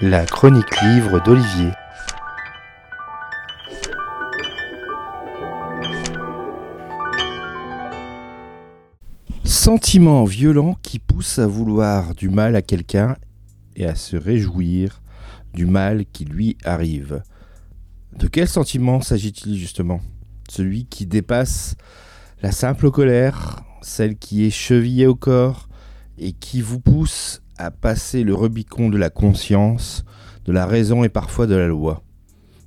La chronique livre d'Olivier. Sentiment violent qui pousse à vouloir du mal à quelqu'un et à se réjouir du mal qui lui arrive. De quel sentiment s'agit-il justement? Celui qui dépasse la simple colère, celle qui est chevillée au corps et qui vous pousse à passer le Rubicon de la conscience, de la raison et parfois de la loi.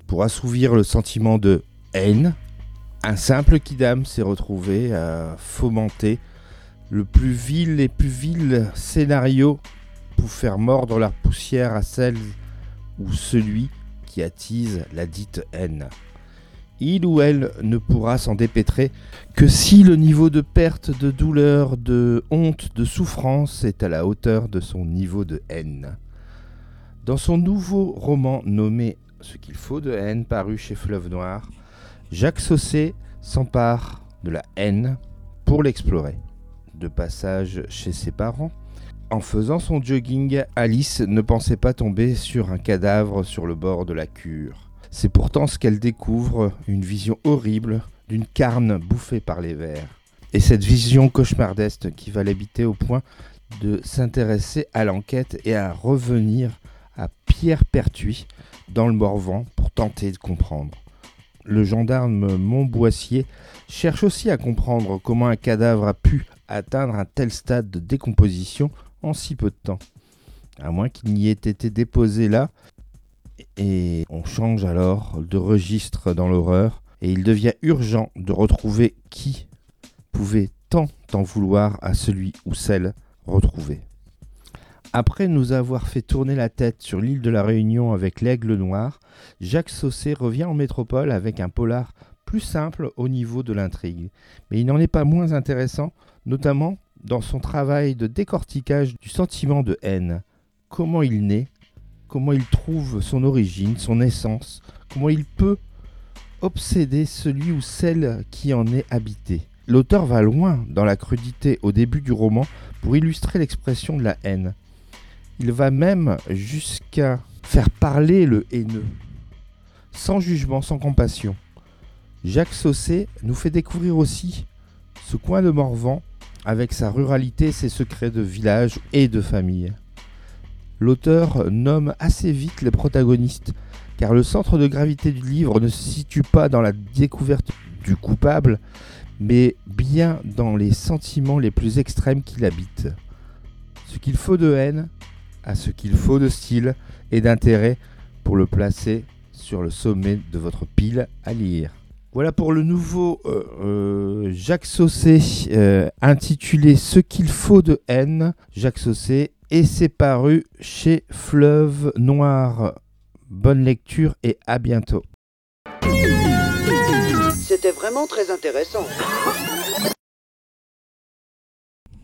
Pour assouvir le sentiment de haine, un simple kidam s'est retrouvé à fomenter le plus vil et plus vil scénario pour faire mordre la poussière à celle ou celui qui attise la dite haine. Il ou elle ne pourra s'en dépêtrer que si le niveau de perte, de douleur, de honte, de souffrance est à la hauteur de son niveau de haine. Dans son nouveau roman nommé Ce qu'il faut de haine, paru chez Fleuve Noir, Jacques Saucé s'empare de la haine pour l'explorer. De passage chez ses parents, en faisant son jogging, Alice ne pensait pas tomber sur un cadavre sur le bord de la cure. C'est pourtant ce qu'elle découvre, une vision horrible d'une carne bouffée par les vers. Et cette vision cauchemardesque qui va l'habiter au point de s'intéresser à l'enquête et à revenir à Pierre Pertuis dans le Morvan pour tenter de comprendre. Le gendarme Montboissier cherche aussi à comprendre comment un cadavre a pu atteindre un tel stade de décomposition en si peu de temps. À moins qu'il n'y ait été déposé là. Et on change alors de registre dans l'horreur. Et il devient urgent de retrouver qui pouvait tant en vouloir à celui ou celle retrouvée. Après nous avoir fait tourner la tête sur l'île de la Réunion avec l'aigle noir, Jacques Saucé revient en métropole avec un polar plus simple au niveau de l'intrigue. Mais il n'en est pas moins intéressant, notamment dans son travail de décortiquage du sentiment de haine. Comment il naît, comment il trouve son origine, son essence, comment il peut obséder celui ou celle qui en est habité. L'auteur va loin dans la crudité au début du roman pour illustrer l'expression de la haine. Il va même jusqu'à faire parler le haineux, sans jugement, sans compassion. Jacques Saucé nous fait découvrir aussi ce coin de Morvan avec sa ruralité, ses secrets de village et de famille. L'auteur nomme assez vite les protagonistes, car le centre de gravité du livre ne se situe pas dans la découverte du coupable, mais bien dans les sentiments les plus extrêmes qu'il habite. Ce qu'il faut de haine, à ce qu'il faut de style et d'intérêt pour le placer sur le sommet de votre pile à lire. Voilà pour le nouveau euh, euh, Jacques Saucé euh, intitulé Ce qu'il faut de haine. Jacques Saucé et c'est paru chez Fleuve Noir. Bonne lecture et à bientôt. C'était vraiment très intéressant.